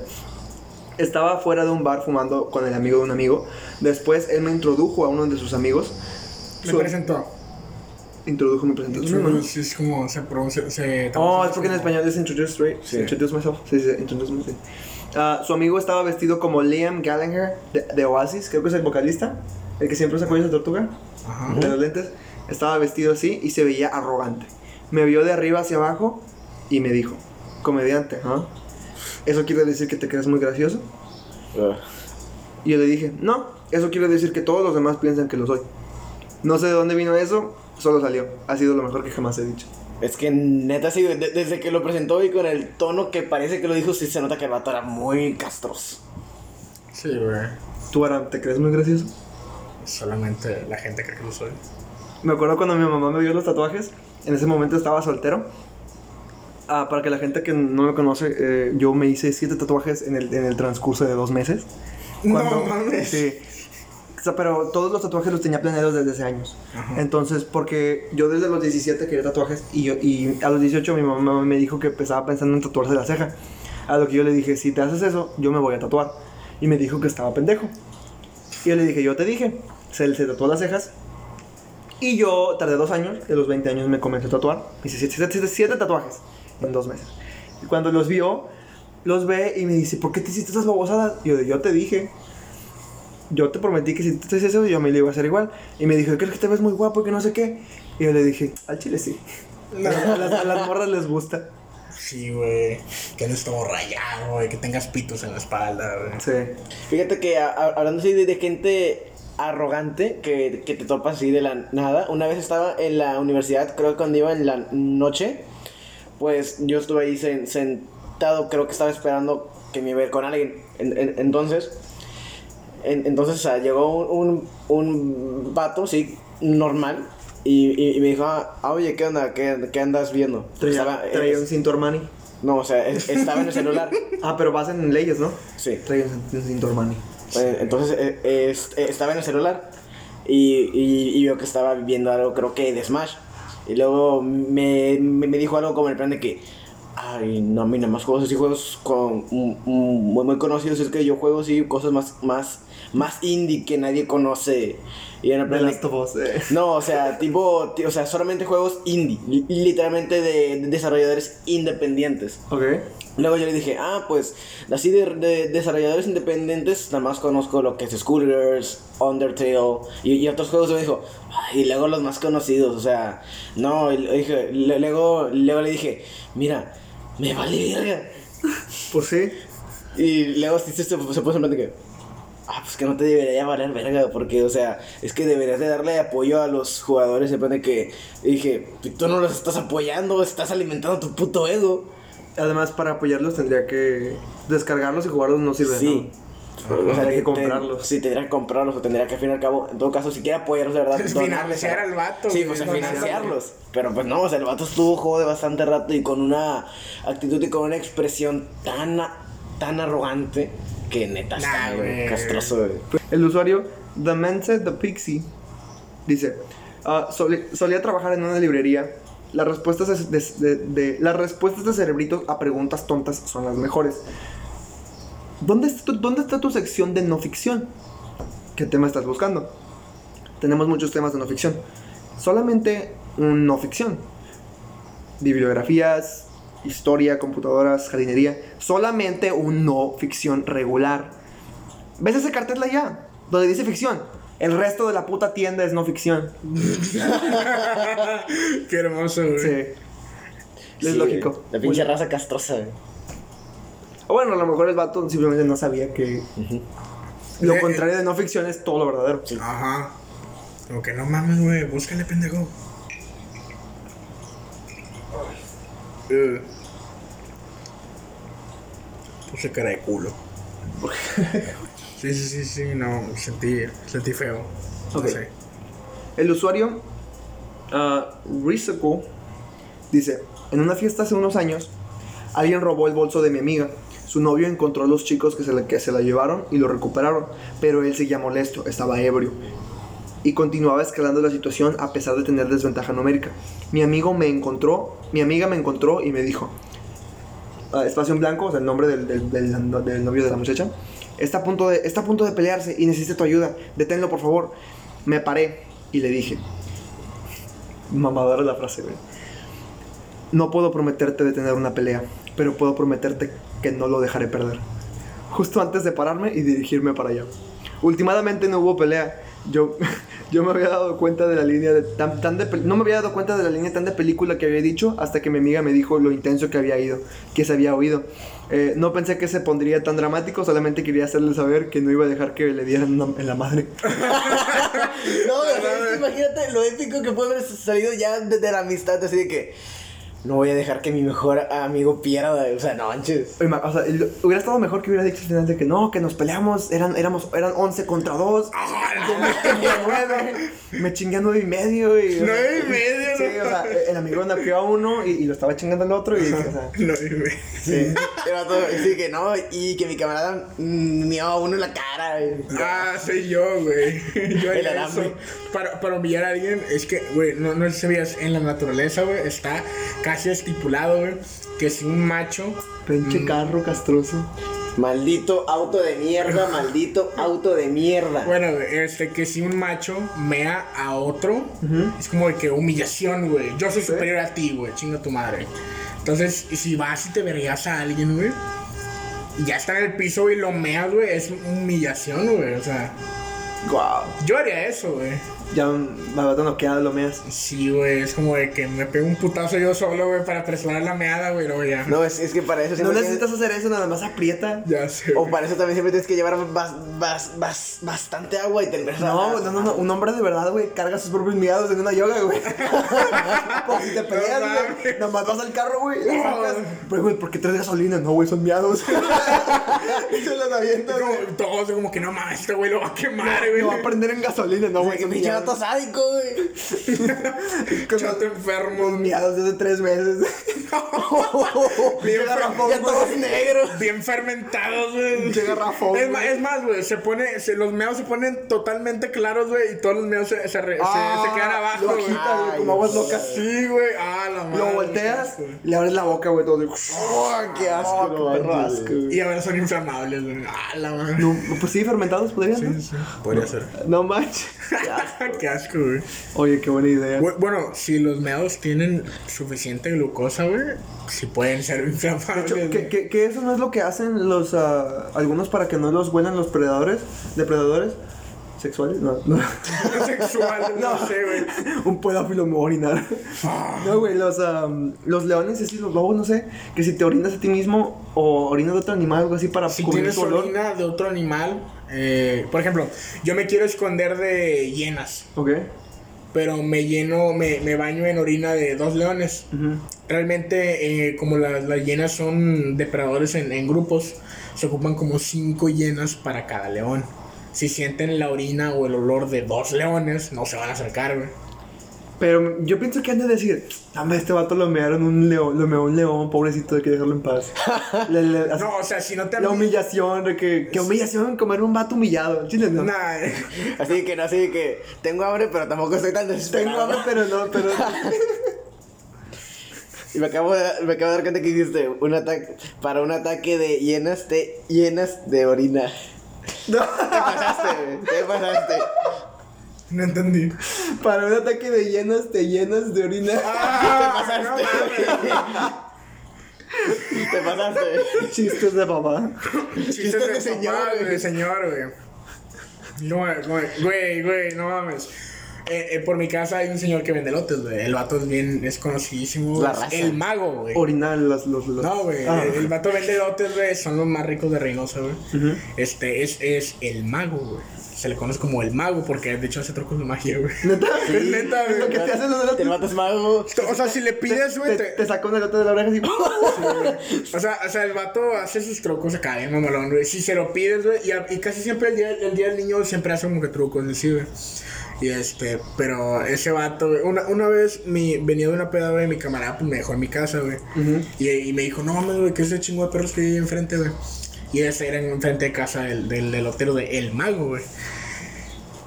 Speaker 1: Estaba fuera de un bar fumando con el amigo de un amigo. Después él me introdujo a uno de sus amigos.
Speaker 2: Me
Speaker 1: Su-
Speaker 2: presentó.
Speaker 1: Introdujo mi presentación. ¿no?
Speaker 2: Sí, es como se pronuncia. Se
Speaker 1: Oh, es porque en español es introduce, right?
Speaker 3: Sí.
Speaker 1: Introduce myself. Sí, sí, introduce myself. Ah, su amigo estaba vestido como Liam Gallagher de, de Oasis, creo que es el vocalista, el que siempre usa cuellos de tortuga,
Speaker 2: Ajá.
Speaker 1: de los lentes. Estaba vestido así y se veía arrogante. Me vio de arriba hacia abajo y me dijo, comediante, ¿ah? ¿Eso quiere decir que te crees muy gracioso?
Speaker 3: Ah.
Speaker 1: Y yo le dije, no, eso quiere decir que todos los demás piensan que lo soy. No sé de dónde vino eso, solo salió. Ha sido lo mejor que jamás he dicho.
Speaker 3: Es que neta, sí, de- desde que lo presentó y con el tono que parece que lo dijo, sí se nota que el vato era muy castroso.
Speaker 2: Sí, güey.
Speaker 1: ¿Tú, Aram, te crees muy gracioso?
Speaker 2: Solamente la gente cree que lo soy.
Speaker 1: Me acuerdo cuando mi mamá me vio los tatuajes, en ese momento estaba soltero. Ah, para que la gente que no me conoce, eh, yo me hice siete tatuajes en el, en el transcurso de dos meses.
Speaker 2: No mames.
Speaker 1: Sí. O sea, pero todos los tatuajes los tenía planeados desde hace años.
Speaker 2: Ajá.
Speaker 1: Entonces, porque yo desde los 17 quería tatuajes y, yo, y a los 18 mi mamá me dijo que empezaba pensando en tatuarse la ceja. A lo que yo le dije, si te haces eso, yo me voy a tatuar. Y me dijo que estaba pendejo. Y yo le dije, yo te dije. Se, se tatuó las cejas. Y yo tardé dos años, de los 20 años me comencé a tatuar. Hice siete, siete- siete tatuajes en dos meses. Y cuando los vio, los ve y me dice, ¿por qué te hiciste esas babosadas? Y yo, de, yo te dije. Yo te prometí que si tú te haces eso, yo me lo iba a hacer igual. Y me dijo, ¿crees que te ves muy guapo y que no sé qué? Y yo le dije, al chile sí. *laughs*
Speaker 2: No.
Speaker 1: A las, a las morras les gusta.
Speaker 2: Sí, güey. Que no todo rayado, güey. Que tengas pitos en la espalda, güey.
Speaker 1: Sí.
Speaker 3: Fíjate que a- a- hablando así de, de gente arrogante que, que te topas así de la nada, una vez estaba en la universidad, creo que cuando iba en la noche, pues yo estuve ahí sen- sentado, creo que estaba esperando que me iba a ir con alguien. En- en- entonces, en- entonces o sea, llegó un, un, un vato, sí, normal, y, y- y me dijo, ah, oye, ¿qué onda? ¿Qué, qué andas viendo?
Speaker 1: Traía, un cinto Armani.
Speaker 3: no, o sea, es- estaba en el celular. *laughs*
Speaker 1: Ah, pero vas en leyes, ¿no?
Speaker 3: Sí.
Speaker 1: Traía un, cinto Armani.
Speaker 3: Eh, entonces eh, es- eh, estaba en el celular y, y, y vio que estaba viendo algo, creo que de Smash. Y luego me, me, me dijo algo como en el plan de que, ay, no, a mí nada más juegos así, juegos con, mm, mm, muy, muy conocidos. Es que yo juego así cosas más, más, más indie que nadie conoce. Y en el plan de-
Speaker 1: Us. eh.
Speaker 3: no, o sea, *laughs* tipo, ti- o sea, solamente juegos indie, li- literalmente de, de desarrolladores independientes.
Speaker 1: Ok.
Speaker 3: Luego yo le dije, ah, pues, así de, de desarrolladores independientes, nada más conozco lo que es Schoolgirls, Undertale y, y otros juegos. Y me dijo, "Ay, y luego los más conocidos, o sea, no, y le dije, luego, luego le dije, mira, me vale verga.
Speaker 1: Pues sí.
Speaker 3: Y luego sí se, se, puso en plan de que, ah, pues que no te debería valer verga, porque, o sea, es que deberías de darle apoyo a los jugadores, en plan de que, y dije, tú no los estás apoyando, estás alimentando tu puto ego.
Speaker 1: Además, para apoyarlos tendría que descargarlos y jugarlos no sirve.
Speaker 3: Sí.
Speaker 1: ¿no?
Speaker 3: O sea,
Speaker 1: Hay que
Speaker 3: te-
Speaker 1: comprarlos.
Speaker 3: Sí, tendría que comprarlos o tendría que, al fin y al cabo, en todo caso, si quiere apoyarlos de verdad, *laughs*
Speaker 2: financiar al vato,
Speaker 3: Sí, pues financiarlos. Pero pues no, o sea, el vato estuvo jode bastante rato y con una actitud y con una expresión tan, tan arrogante que neta
Speaker 2: Nah,
Speaker 3: está bien castroso, güey.
Speaker 1: El usuario The Mense The Pixie dice: "Ah, soli- Solía trabajar en una librería. Las respuestas de, de- las respuestas de cerebritos a preguntas tontas son las mejores. ¿Dónde está, tu, ¿Dónde está tu sección de no ficción? ¿Qué tema estás buscando? Tenemos muchos temas de no ficción. Solamente un no ficción. Bibliografías, historia, computadoras, jardinería. Solamente un no ficción regular. ¿Ves ese cartel allá? Donde dice ficción. El resto de la puta tienda es no ficción. *laughs*
Speaker 2: Qué hermoso, güey.
Speaker 1: Sí. Es
Speaker 3: Sí,
Speaker 1: lógico.
Speaker 3: güey. La pinche raza castrosa, güey.
Speaker 1: O bueno, a lo mejor el vato simplemente no sabía que lo
Speaker 2: Eh,
Speaker 1: contrario de no ficción es todo lo verdadero.
Speaker 2: Ajá. Como que no mames, güey, búscale, pendejo. Eh. Puse cara de culo. *laughs* Sí, sí, sí, sí, no, sentí, sentí feo. No
Speaker 1: Ok.
Speaker 2: sé.
Speaker 1: El usuario Rizuko dice, en una fiesta hace unos años, alguien robó el bolso de mi amiga. Su novio encontró a los chicos que se, la, que se la llevaron y lo recuperaron, pero él seguía molesto, estaba ebrio. Y continuaba escalando la situación a pesar de tener desventaja numérica. Mi amigo me encontró, mi amiga me encontró y me dijo, ah, espacio en blanco, o sea, el nombre del, del- del- del novio de la muchacha, está a, punto de, está a punto de pelearse y necesita tu ayuda, deténlo por favor. Me paré y le dije, mamadora la frase, güey. No puedo prometerte detener una pelea, pero puedo prometerte que no lo dejaré perder. Justo antes de pararme y dirigirme para allá. Últimamente no hubo pelea. Yo, *laughs* yo me había dado cuenta de la línea de tan, tan de no me había dado cuenta de la línea tan de película que había dicho hasta que mi amiga me dijo lo intenso que había ido, que se había oído. Eh, no pensé que se pondría tan dramático, solamente quería hacerle saber que no iba a dejar que le dieran una- en la madre. *laughs*
Speaker 3: No, *laughs* o sea, es que imagínate lo épico que puede haber salido ya desde la amistad, así de que no voy a dejar que mi mejor amigo pierda, o sea, no manches.
Speaker 1: Oye, O sea, el- hubiera estado mejor que hubiera dicho al final de que no, que nos peleamos, eran, éramos, eran 11 contra 2. Yo me chingué a 9, me chingué a 9 y medio. Y, o sea,
Speaker 2: Nueve y medio,
Speaker 1: Sí, o sea, el amigo naqueó a uno y, y lo estaba chingando al otro. Y, o sea, *laughs*
Speaker 2: No, dime.
Speaker 1: sí.
Speaker 3: Era todo, así que no, y que mi camarada mm, me a uno en la cara. güey.
Speaker 2: Ah, soy yo, güey. *laughs* Yo
Speaker 3: El
Speaker 2: eso. Para, para humillar a alguien, es que, güey, no, no sabías, en la naturaleza, güey, está casi estipulado, güey, que si un macho.
Speaker 1: Pinche carro castroso.
Speaker 3: Maldito auto de mierda, *laughs* maldito auto de mierda.
Speaker 2: Bueno, este, que si un macho mea a otro, es como de que humillación, güey. Yo soy superior a ti, güey, chinga tu madre. Entonces, si vas y te verías a alguien, güey, y ya está en el piso y lo meas, güey, es humillación, güey. O sea,
Speaker 1: Guau.
Speaker 2: yo haría eso, güey.
Speaker 1: Ya va noqueado lo meas.
Speaker 2: Sí, güey, es como de que me pego un putazo yo solo, güey, para presionar la meada, güey, luego ya.
Speaker 3: No, es, es que para eso
Speaker 1: No necesitas hacer eso, nada más aprieta.
Speaker 2: Ya sé.
Speaker 3: O para eso también siempre tienes que llevar bas- bas- bas- bastante agua y te
Speaker 1: No, no, no, no, un hombre de verdad, güey, carga sus propios miados en una yoga, güey. *laughs* Por si te peleas,
Speaker 2: No
Speaker 1: güey.
Speaker 2: mames.
Speaker 1: Nomás vas al carro, güey. Pero, güey, ¿por qué traes gasolina? No, güey, son miados. *laughs* y se las güey.
Speaker 2: Todos como que no mames, este güey lo va a quemar, güey.
Speaker 1: Me va a prender en gasolina, no,
Speaker 3: Güey, vato sádico, güey. *laughs*
Speaker 1: Con
Speaker 2: Chato enfermo.
Speaker 1: miados desde tres meses. *laughs*
Speaker 2: Bien,
Speaker 1: garrafón,
Speaker 3: Ya todos *laughs* negros.
Speaker 2: bien fermentados, güey.
Speaker 1: Garrafón,
Speaker 2: Es, es más, güey, se pone, se- los meados se ponen totalmente claros, güey, y todos los meados se, se, re- se-
Speaker 1: Ah,
Speaker 2: se quedan abajo,
Speaker 1: Lo
Speaker 2: güey.
Speaker 1: agitas, güey,
Speaker 3: Ay,
Speaker 1: como aguas locas.
Speaker 2: Sí, güey. Ah, la madre.
Speaker 1: Lo volteas,
Speaker 2: güey.
Speaker 1: le abres la boca, güey, todo. de-
Speaker 3: Oh, qué asco,
Speaker 1: Oh,
Speaker 3: no,
Speaker 1: qué asco, güey.
Speaker 2: Y ahora son inflamables, güey. Ah, la madre.
Speaker 1: No, pues sí, fermentados podrían, ¿no?
Speaker 2: Sí, sí. Podría ser.
Speaker 1: No manches. *laughs*
Speaker 2: Qué asco, güey.
Speaker 1: Oye, qué buena idea.
Speaker 2: Bu- Bueno, si los meados tienen suficiente glucosa, güey, sí pueden ser
Speaker 1: De
Speaker 2: inflamables.
Speaker 1: hecho,
Speaker 2: güey.
Speaker 1: que, que- que eso no es lo que hacen los ah, algunos para que no los huelan los predadores, depredadores sexuales, no, no. *laughs*
Speaker 2: sexual, no, *laughs*
Speaker 1: No.
Speaker 2: sé, güey.
Speaker 1: un pedófilo me va a orinar. No, güey, los, am, los leones y así, los lobos, no sé, que si te orinas a ti mismo o orinas de otro animal, algo así para
Speaker 2: Si
Speaker 1: cubrir
Speaker 2: tienes
Speaker 1: tu olor.
Speaker 2: orina de otro animal, eh, por ejemplo, yo me quiero esconder de hienas,
Speaker 1: Ok.
Speaker 2: pero me lleno, me, me baño en orina de dos leones. Realmente, eh, como las, las hienas son depredadores en, en grupos, se ocupan como cinco hienas para cada león. Si sienten la orina o el olor de dos leones, no se van a acercar, güey.
Speaker 1: Pero yo pienso que han de decir, dame, este vato lo mearon un león, lo meó un león, pobrecito, hay que dejarlo en paz. *laughs* Le- le- así-
Speaker 2: No, o sea, si no te
Speaker 1: la humillación, de que, que humillación comer un vato humillado. Chile, no.
Speaker 2: Nah, *laughs*
Speaker 3: Así que no, así que tengo hambre, pero tampoco estoy tan desesperado.
Speaker 1: Tengo hambre, pero no, pero.
Speaker 3: Y *laughs* me acabo, de, me acabo de dar cuenta que hiciste un ataque para un ataque de hienas de hienas de orina.
Speaker 1: No.
Speaker 3: Te pasaste, te pasaste.
Speaker 2: No entendí.
Speaker 1: Para un ataque de llenas, te llenas de orina.
Speaker 2: Ah,
Speaker 3: Te
Speaker 2: no
Speaker 3: pasaste.
Speaker 2: mames.
Speaker 3: Te pasaste.
Speaker 1: Chistes de papá.
Speaker 2: Chistes
Speaker 3: de
Speaker 2: de
Speaker 3: señor,
Speaker 2: señor,
Speaker 3: güey.
Speaker 2: de señor, güey. No, güey, güey, güey, no mames. eh, eh, por mi casa hay un señor que vende lotes, güey. El vato es bien, es conocidísimo.
Speaker 3: La raza.
Speaker 2: El mago, güey.
Speaker 1: Orinal, los. los, los-
Speaker 2: No, güey.
Speaker 1: Ah.
Speaker 2: El, el vato vende lotes, güey. Son los más ricos de Reynosa, güey. Este es, es el mago, güey. Se le conoce como el mago porque de hecho hace trucos de magia, güey.
Speaker 1: ¿Neta? *laughs*
Speaker 2: Es neta,
Speaker 1: Es lo
Speaker 2: güey.
Speaker 1: que te hacen los
Speaker 3: El
Speaker 1: elotes.
Speaker 3: vato es mago.
Speaker 2: O sea, si le pides, güey,
Speaker 1: Te,
Speaker 2: te-
Speaker 1: te saca un elote de la oreja así. *laughs*
Speaker 2: O sea, o sea, el vato hace sus trucos acá, bien mamalón, güey. Si se lo pides, güey, y, casi siempre el día, el día del niño siempre hace como que trucos, así, güey. Y este, pero ese vato, güey, una, una vez mi, venía de una peda, güey, mi camarada pues, me dejó en mi casa, güey. y, y me dijo, no mames, güey, que ese chingo de perros que hay ahí enfrente, güey. Y ese era enfrente de casa del, del, del lotero de El Mago, güey.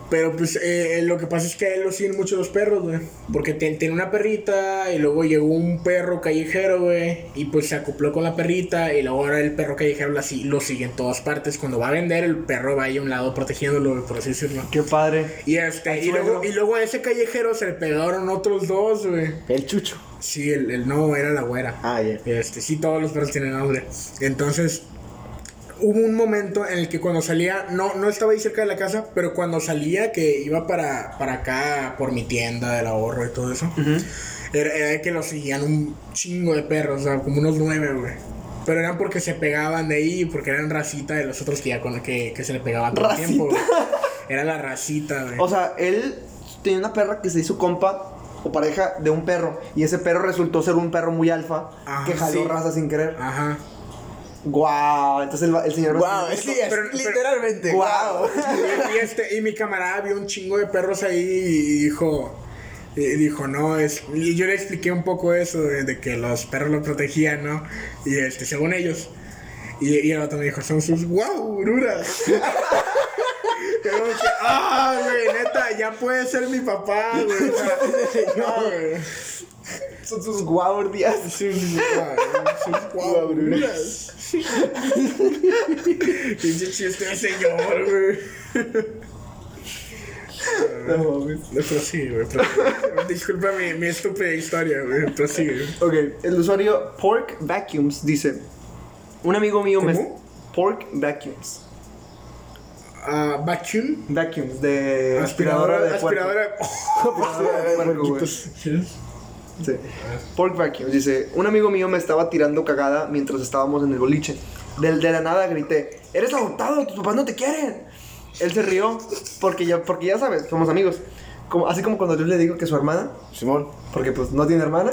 Speaker 2: Pero pues eh, lo que pasa es que a él lo siguen mucho los perros, güey. Porque tiene una perrita y luego llegó un perro callejero, güey. Y pues se acopló con la perrita y luego ahora el perro callejero la lo sigue en todas partes. Cuando va a vender, el perro va ahí a un lado protegiéndolo, güey, por así decirlo.
Speaker 1: Qué padre.
Speaker 2: Y, este, y, luego, y luego a ese callejero se le pegaron otros dos, güey.
Speaker 3: El chucho.
Speaker 2: Sí, el, el no, era la güera.
Speaker 3: Ah, ya.
Speaker 2: Este, sí, todos los perros tienen nombre. Entonces, hubo un momento en el que cuando salía, no, no estaba ahí cerca de la casa, pero cuando salía, que iba para, para acá, por mi tienda del ahorro y todo eso, era, era de que lo seguían un chingo de perros, o sea, como unos nueve, güey. Pero eran porque se pegaban de ahí, porque eran racita de los otros que ya con que, que se le pegaban todo el tiempo. güey. Era la racita, güey.
Speaker 1: O sea, él tenía una perra que se hizo compa o pareja de un perro. Y ese perro resultó ser un perro muy alfa
Speaker 2: Ajá,
Speaker 1: que jaló
Speaker 2: sí.
Speaker 1: raza sin querer.
Speaker 2: Ajá.
Speaker 1: Guau. Entonces el, el señor.
Speaker 3: Wow, es, sí, es
Speaker 2: Pero- pero-
Speaker 3: literalmente.
Speaker 1: Guau.
Speaker 3: Wow. *laughs*
Speaker 2: y, y este, y mi camarada vio un chingo de perros ahí y dijo, y dijo, no, es... Y yo le expliqué un poco eso de, de que los perros lo protegían, ¿no? Y este, según ellos. Y, y el otro me dijo, son sus guau, *laughs* yo dije, ah, güey, neta, ya puede ser mi papá, güey. *laughs* No, güey.
Speaker 1: Son sus guau días.
Speaker 2: Sus guau, sus guau, bruras. Pinche chiste de señor, güey.
Speaker 1: No mames.
Speaker 2: No, prosigue, güey. Disculpa mi, mi estúpida historia, güey. Prosigue.
Speaker 1: Ok, el usuario Pork Vacuums dice: Un amigo mío me.
Speaker 2: ¿Cómo?
Speaker 1: Pork Vacuums.
Speaker 2: Ah, vacuum.
Speaker 1: Vacuums, de aspiradora de puerco.
Speaker 2: Aspiradora. *laughs*
Speaker 1: Aspiradora de puerco, güey. Sí. Pork Vacuums dice: Un amigo mío me estaba tirando cagada mientras estábamos en el boliche. Del de la nada grité: ¡Eres adoptado! ¡Tus papás no te quieren! Él se rió porque ya, porque ya sabes, somos amigos. Como, así como cuando yo le digo que su hermana,
Speaker 3: Simón.
Speaker 1: porque pues no tiene hermana.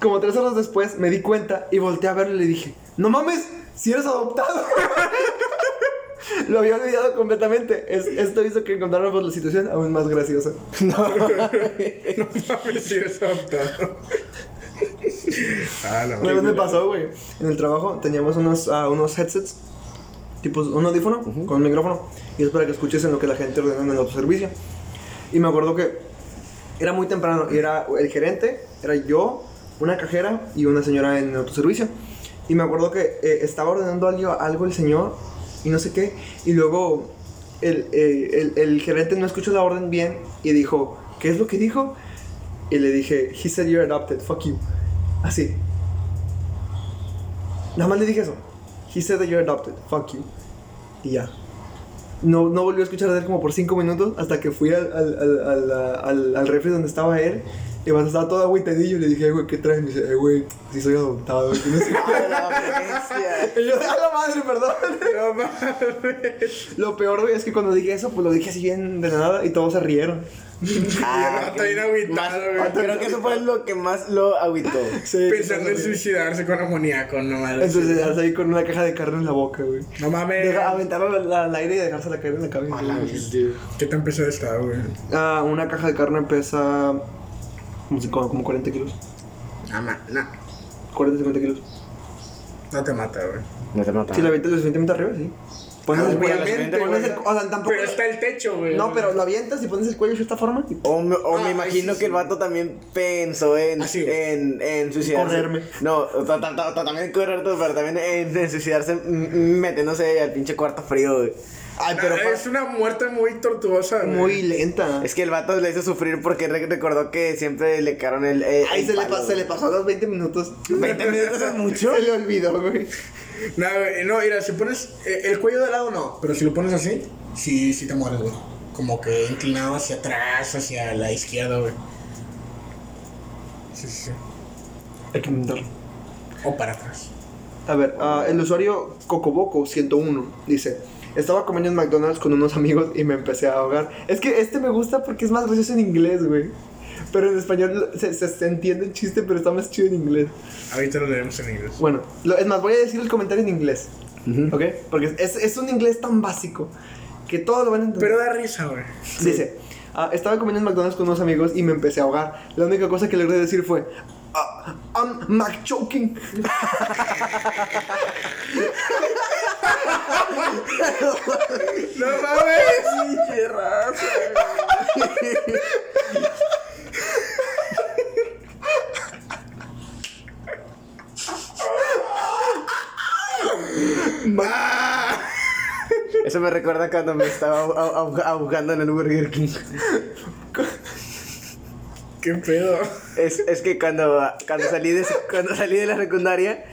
Speaker 1: Como tres horas después me di cuenta y volteé a verlo y le dije, no mames, si eres adoptado. *laughs* Lo había olvidado completamente. Es- esto hizo que encontráramos la situación aún más graciosa. *laughs*
Speaker 2: No mames, si eres adoptado. Ah, la
Speaker 1: Una vez me pasó, güey. En el trabajo teníamos unos, ah, unos headsets, tipo un audífono con un micrófono, y es para que escuches en lo que la gente ordena en el autoservicio. Y me acuerdo que era muy temprano, y era el gerente, era yo, una cajera y una señora en el autoservicio. Y me acuerdo que eh, estaba ordenando algo, algo el señor, y no sé qué, y luego el, eh, el, el gerente no escuchó la orden bien y dijo, ¿qué es lo que dijo? Y le dije, he said you're adopted, fuck you. Así. Nada más le dije eso. He said that you're adopted. Fuck you. Y ya. No, no volvió a escuchar de él como por 5 minutos hasta que fui al, al, al, al, al refri donde estaba él. Y cuando estaba todo agüitadillo, le dije, "Eh, güey, ¿qué traes? Me dice, eh, güey, sí soy adoptado. que no sé *laughs* qué".
Speaker 3: A la. *laughs*
Speaker 1: Y yo, a la madre, perdón.
Speaker 2: No mames.
Speaker 1: Lo peor, güey, es que cuando dije eso, pues lo dije así bien de la nada y todos se rieron.
Speaker 3: Ah, *laughs*
Speaker 2: bien agüitado, güey.
Speaker 3: Creo que eso fue lo que más lo agüitó.
Speaker 1: Sí,
Speaker 2: Pensando en suicidarse con amoníaco, no mames.
Speaker 1: Entonces, quedarse ahí con una caja de carne en la boca, güey.
Speaker 2: No mames.
Speaker 1: Deja, aventarlo al, al aire y dejársela caer en la cabeza.
Speaker 2: ¿Qué tan pesado está, güey?
Speaker 1: Ah, una caja de carne pesa como, como 40 kilos.
Speaker 2: No, ma- no.
Speaker 1: 40, 50 kilos.
Speaker 2: No te mata, güey.
Speaker 3: No te mata.
Speaker 1: Si la avientas lo suficientemente arriba, sí. Pones
Speaker 2: Ah,
Speaker 1: el cuello,
Speaker 2: obviamente,
Speaker 1: pones
Speaker 2: güey.
Speaker 1: el- o sea, tampoco.
Speaker 2: Pero está el techo, güey.
Speaker 1: No, pero lo avientas y pones el cuello de esta forma. y-
Speaker 3: O me, o
Speaker 2: Ah,
Speaker 3: me imagino
Speaker 2: sí,
Speaker 3: que el
Speaker 2: sí.
Speaker 3: vato también pensó en,
Speaker 2: Ah, sí, güey.
Speaker 3: en, en suicidarse.
Speaker 1: Correrme.
Speaker 3: No, ta- ta- ta- ta- también correr todo, pero también en, en suicidarse mm, metiéndose al pinche cuarto frío, güey.
Speaker 1: Ay, pero
Speaker 2: es una muerte muy tortuosa, güey.
Speaker 1: muy lenta.
Speaker 3: Es que el vato le hizo sufrir porque re- recordó que siempre le quedaron el. el-
Speaker 1: Ay,
Speaker 3: el
Speaker 1: se le,
Speaker 3: palo,
Speaker 1: se le pasó a los 20 minutos.
Speaker 3: 20 minutos es mucho.
Speaker 1: Se le olvidó, güey.
Speaker 2: No, güey, no, mira, si pones eh, el cuello de lado no, pero si lo pones así, sí, sí te mueres, güey. Como que inclinado hacia atrás, hacia la izquierda, güey. Sí, sí, sí.
Speaker 1: Hay que intentarlo.
Speaker 2: O para atrás.
Speaker 1: A ver, ah, el usuario Cocoboco101 dice: Estaba comiendo en McDonald's con unos amigos y me empecé a ahogar. Es que este me gusta porque es más gracioso en inglés, güey. Pero en español se, se- se entiende el chiste, pero está más chido en inglés.
Speaker 2: Ahorita lo leemos en inglés.
Speaker 1: Bueno, lo- es más, voy a decir el comentario en inglés,
Speaker 3: Ujú.
Speaker 1: ¿ok? Porque es, es un inglés tan básico que todos lo van a entender.
Speaker 2: Pero da risa, güey.
Speaker 1: Dice, "Ah, estaba comiendo en McDonald's con unos amigos y me empecé a ahogar. La única cosa que logré decir fue, "Ah, I'm McChoking. *laughs*
Speaker 2: ¡No mames!
Speaker 3: Pinche raza, Eso me recuerda cuando me estaba ahogando en el Burger King.
Speaker 2: ¿Qué pedo?
Speaker 3: Es, es que cuando, cuando, salí de, cuando salí de la secundaria,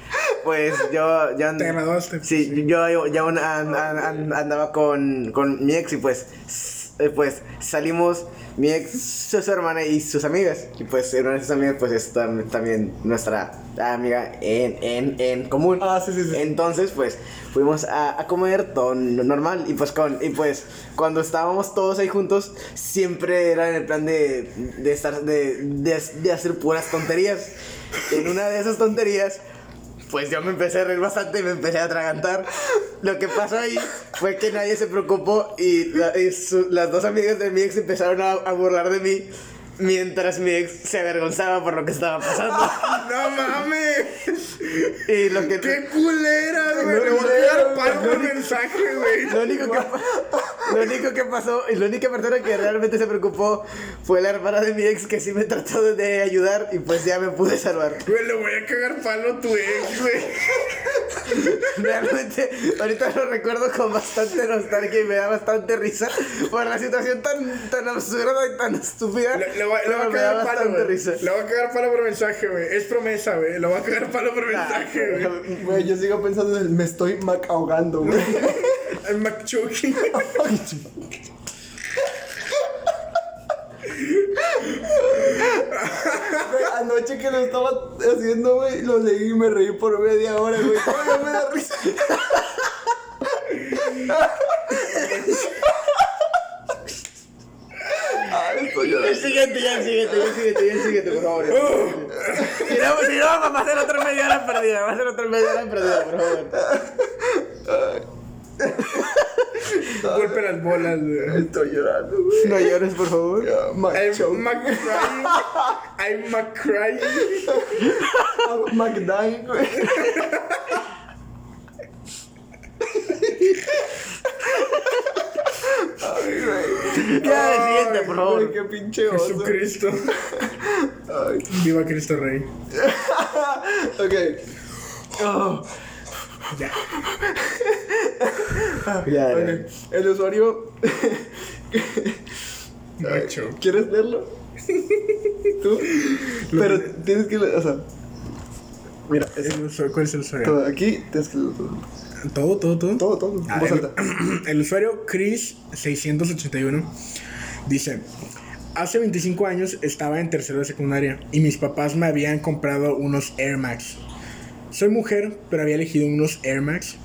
Speaker 3: pues yo... yo
Speaker 2: Te graduaste.
Speaker 3: Sí, yo, yo, yo an- an- an- andaba con, con mi ex y pues, eh, pues salimos mi ex, su, su hermana y sus amigas. Y pues una de sus amigas pues es tam- también nuestra amiga en, en, en común.
Speaker 1: Ah, sí, sí, sí.
Speaker 3: Entonces pues fuimos a, a comer todo normal y pues, con, y pues cuando estábamos todos ahí juntos siempre era en el plan de, de estar, de, de, de hacer puras tonterías. En una de esas tonterías pues yo me empecé a reír bastante y me empecé a atragantar. Lo que pasó ahí fue que nadie se preocupó y, las dos amigas de mi ex empezaron a, a burlar de mí mientras mi ex se avergonzaba por lo que estaba pasando. *laughs*
Speaker 2: ¡No mames!
Speaker 3: Y lo que...
Speaker 2: ¡Qué culera, güey! Le voy a dar palo por mensaje, güey.
Speaker 3: Lo único, que, lo único que pasó y la única persona que realmente se preocupó fue la hermana de mi ex que sí me trató de, de ayudar y pues ya me pude salvar.
Speaker 2: Güey, le voy a cagar palo a tu ex, güey. *laughs*
Speaker 3: Realmente, ahorita lo recuerdo con bastante nostalgia y me da bastante risa por la situación tan, tan absurda y tan estúpida.
Speaker 2: Le, le voy
Speaker 3: pero
Speaker 2: a cagar palo, güey. a cagar palo por mensaje, güey. Es promesa, güey. Le voy a cagar palo por mensaje, güey. *laughs*
Speaker 1: Güey, yo sigo pensando en el me estoy mac ahogando, güey. *laughs*
Speaker 2: El.
Speaker 1: Güey, Anoche que lo estaba haciendo, güey, lo leí y me reí por media hora, güey. Todavía me da risa. Ah, estoy llorando.
Speaker 3: El siguiente, ya el siguiente, ya siguiente, por favor. Si no, si no, vamos a hacer otra media hora perdida, va a ser otra media hora perdida, por favor.
Speaker 2: Golpe las bolas, güey.
Speaker 1: Estoy llorando, güey.
Speaker 3: No llores, por favor.
Speaker 1: Ah, Mac
Speaker 2: I'm. McCrying. I'm McCrying.
Speaker 1: Ah, McDang, güey. Ay, güey.
Speaker 3: Ya, el siguiente, por favor.
Speaker 1: Güey, qué pinche oso.
Speaker 2: Jesucristo.
Speaker 1: Ay.
Speaker 2: Viva Cristo Rey. *laughs*
Speaker 1: Ok. Oh,
Speaker 2: Ya.
Speaker 3: Ya,
Speaker 1: ok. El usuario.
Speaker 2: Macho.
Speaker 1: ¿Quieres leerlo? ¿Tú? Pero tienes que leer, o sea. Mira, es
Speaker 2: El usuario- ¿Cuál es el usuario?
Speaker 1: todo. Aquí tienes que leer todo.
Speaker 2: Todo, todo, todo.
Speaker 1: Todo, todo.
Speaker 2: Ah, el, *clears throat* el usuario Chris681 dice: Hace 25 años estaba en tercero de secundaria y mis papás me habían comprado unos Air Max. Soy mujer, pero había elegido unos Air Max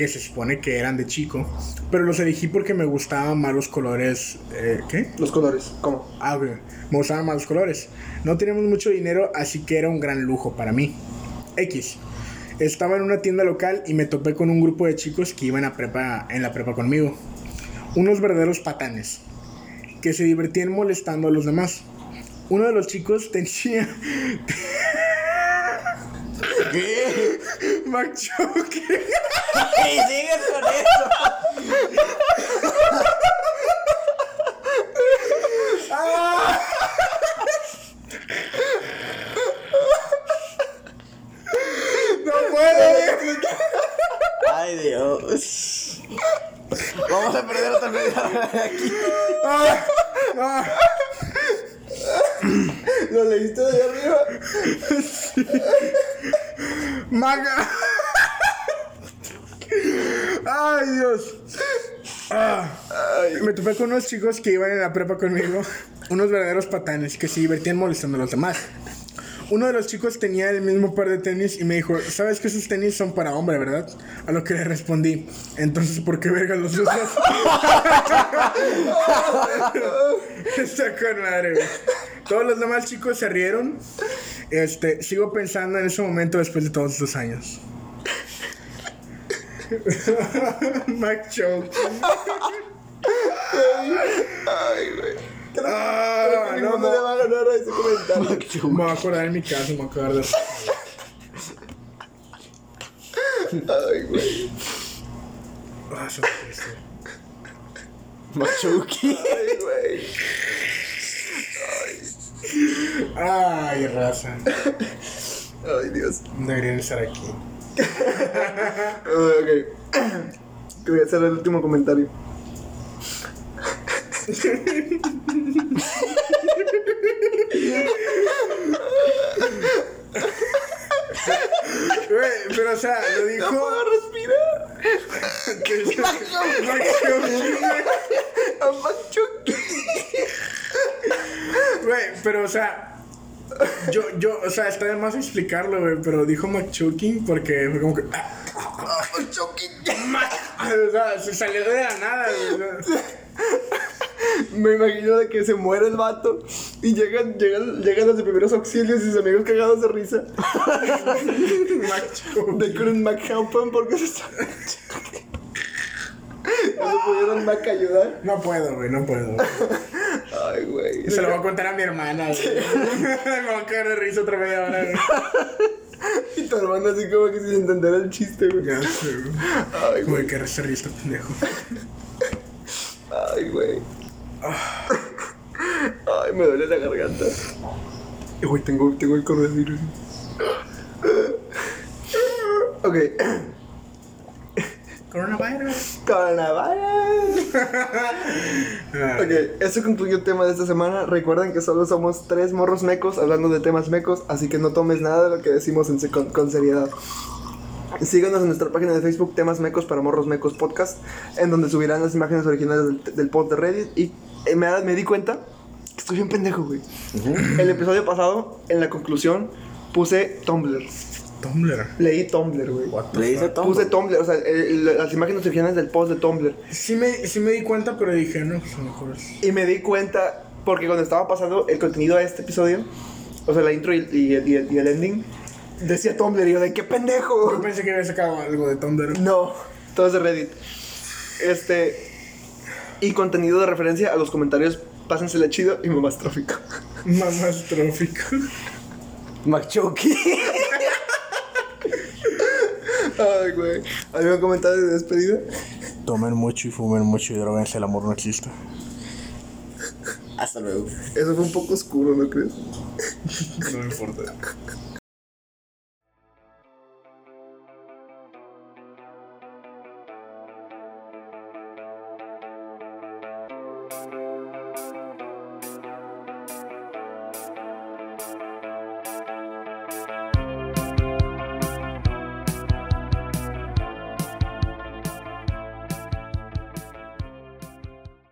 Speaker 2: que se supone que eran de chico, pero los elegí porque me gustaban más los colores. eh, ¿Qué?
Speaker 1: Los colores, ¿cómo?
Speaker 2: Ah. Me gustaban más los colores. No teníamos mucho dinero, así que era un gran lujo para mí. X. Estaba en una tienda local y me topé con un grupo de chicos que iban a prepa, en la prepa conmigo. Unos verdaderos patanes. Que se divertían molestando a los demás. Uno de los chicos tenía...
Speaker 3: ¿Qué?
Speaker 2: Machoque.
Speaker 3: ¡Y sigues con eso!
Speaker 2: No puedo.
Speaker 3: Ay, Dios. Vamos a perder otra media hora aquí.
Speaker 2: Ah.
Speaker 1: ¿Lo leíste de arriba? *laughs*
Speaker 2: Maga. Ay, Dios. Ah. Me topé con unos chicos que iban en la prepa conmigo, unos verdaderos patanes que se divertían molestando a los demás. Uno de los chicos tenía el mismo par de tenis y me dijo, ¿sabes que esos tenis son para hombre, verdad? A lo que le respondí, entonces, ¿por qué verga los usas? *laughs* Está con madre, güey. Todos los demás chicos se rieron. Este, sigo pensando en ese momento después de todos estos años. *laughs* Mac Choke.
Speaker 1: Ay, güey.
Speaker 2: Ah,
Speaker 1: Creo que
Speaker 2: no,
Speaker 1: ninguno
Speaker 2: no.
Speaker 1: le va a ganar a ese comentario. *laughs*
Speaker 2: Me voy a acordar en mi casa, me voy a acordar de
Speaker 1: Ay, güey.
Speaker 2: Ah, eso es.
Speaker 3: Machuki.
Speaker 1: Ay, güey.
Speaker 2: Ay, raza.
Speaker 1: Ay, Dios.
Speaker 2: Deberían estar aquí.
Speaker 1: Ok. Que voy a hacer el último comentario.
Speaker 2: Pero o sea, lo dijo.
Speaker 1: No puedo respirar.
Speaker 2: que-. *laughs* Güey, pero o sea. Yo, yo, o sea, está de más explicarlo, güey, pero dijo McChuking porque fue como que. ah,
Speaker 1: Machuki.
Speaker 2: o sea, se salió de la nada, güey.
Speaker 1: Me imagino de que se muere el vato y llegan, llegan, llegan los de primeros auxilios y sus amigos cagados de risa. De couldn't Mac help him porque se está. No se pudieron Mac ayudar.
Speaker 2: No puedo, güey, no puedo.
Speaker 1: Ay, güey.
Speaker 2: Se lo voy a contar a mi hermana, güey. *laughs* Me voy a caer de risa otra media hora, güey.
Speaker 1: Y tu hermano así como que sin entender el chiste, güey.
Speaker 2: Ya sé, güey.
Speaker 1: Ay, güey.
Speaker 2: Güey, que se ríe este pendejo.
Speaker 1: Ay, güey. Ay, me duele la garganta. Y, Güey, tengo, tengo el coronavirus. Ok.
Speaker 2: Coronavirus.
Speaker 1: Coronavirus. Ok, eso concluyó el tema de esta semana. Recuerden que solo somos tres morros mecos hablando de temas mecos, así que no tomes nada de lo que decimos en con, con seriedad. Síganos en nuestra página de Facebook, Temas Mecos para Morros Mecos Podcast, en donde subirán las imágenes originales del, del post de Reddit. Y me, da- me di cuenta que estoy bien pendejo, güey. El episodio pasado, en la conclusión, puse Tumblr.
Speaker 2: Tumblr.
Speaker 1: Leí Tumblr, güey.
Speaker 2: What the
Speaker 3: Le dice
Speaker 2: fuck?
Speaker 3: Tom.
Speaker 1: Puse Tumblr, o sea, el- el- las imágenes originales del post de Tumblr.
Speaker 2: Sí me, sí me di cuenta, pero dije, no, pues a lo mejor es.
Speaker 1: Y me di cuenta, porque cuando estaba pasando el contenido de este episodio, o sea, la intro y, y- y el, y el ending, decía Tumblr y yo de qué
Speaker 2: Yo
Speaker 1: pendejo.
Speaker 2: pensé que había sacado algo de Tumblr.
Speaker 1: No, todo es de Reddit. Este. Y contenido de referencia a los comentarios, pásensela chido y más trófico.
Speaker 2: Mamás trófico.
Speaker 3: Machuki.
Speaker 1: Ay, güey. ¿Algún comentario de despedida?
Speaker 2: Tomen mucho y fumen mucho y droguense, el amor no existe.
Speaker 3: Hasta luego.
Speaker 1: Eso fue un poco oscuro, ¿no crees?
Speaker 2: No me importa.